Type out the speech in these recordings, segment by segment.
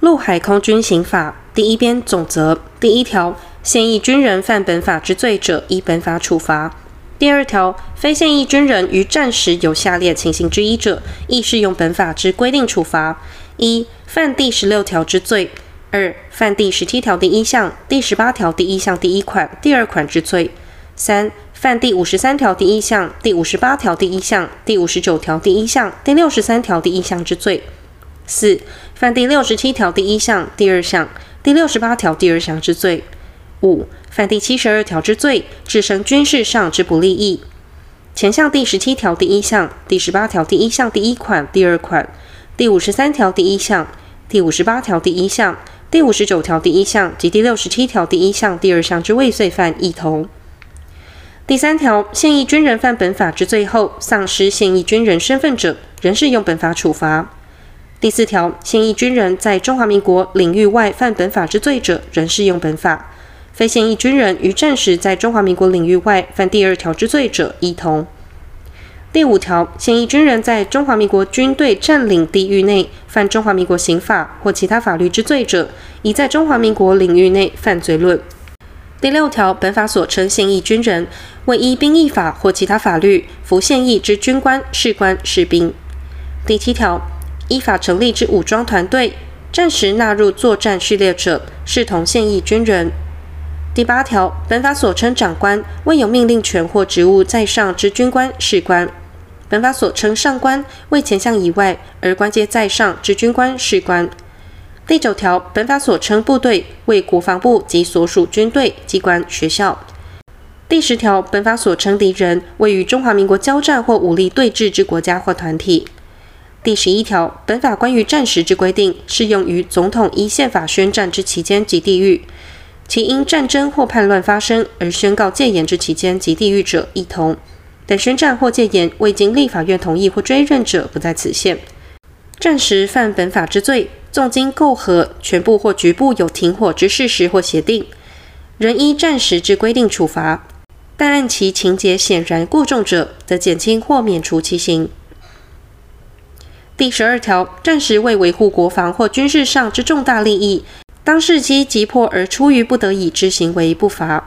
陆海空军刑法第一编总则第一条，现役军人犯本法之罪者，依本法处罚。第二条，非现役军人于战时有下列情形之一者，亦适用本法之规定处罚：一、犯第十六条之罪；二、犯第十七条第一项、第十八条第一项第一款、第二款之罪；三、犯第五十三条第一项、第五十八条第一项、第五十九条第一项、第六十三条第一项之罪；四、犯第六十七条第一项、第二项、第六十八条第二项之罪；五、犯第七十二条之罪，致生军事上之不利益。前项第十七条第一项、第十八条第一项第一款、第二款、第五十三条第一项、第五十八条第一项、第五十九条第一项及第六十七条第一项第二项之未遂犯，亦同。第三条，现役军人犯本法之罪后，丧失现役军人身份者，仍适用本法处罚。第四条，现役军人在中华民国领域外犯本法之罪者，仍适用本法。非现役军人于战时在中华民国领域外犯第二条之罪者，亦同。第五条，现役军人在中华民国军队占领地域内犯中华民国刑法或其他法律之罪者，已在中华民国领域内犯罪论。第六条，本法所称现役军人，为依兵役法或其他法律服现役之军官、士官、士兵。第七条，依法成立之武装团队，暂时纳入作战序列者，视同现役军人。第八条，本法所称长官，为有命令权或职务在上之军官、士官。本法所称上官，为前项以外而官阶在上之军官、士官。第九条，本法所称部队为国防部及所属军队、机关、学校。第十条，本法所称敌人为与中华民国交战或武力对峙之国家或团体。第十一条，本法关于战时之规定，适用于总统依宪法宣战之期间及地域，其因战争或叛乱发生而宣告戒严之期间及地域者，亦同。但宣战或戒严未经立法院同意或追认者，不在此限。战时犯本法之罪，纵经媾和，全部或局部有停火之事实或协定，仍依战时之规定处罚，但按其情节显然过重者，则减轻或免除其刑。第十二条，战时为维护国防或军事上之重大利益，当事机急迫而出于不得已之行为，不罚；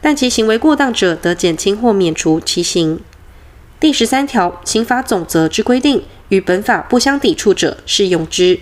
但其行为过当者，得减轻或免除其刑。第十三条，刑法总则之规定。与本法不相抵触者，适用之。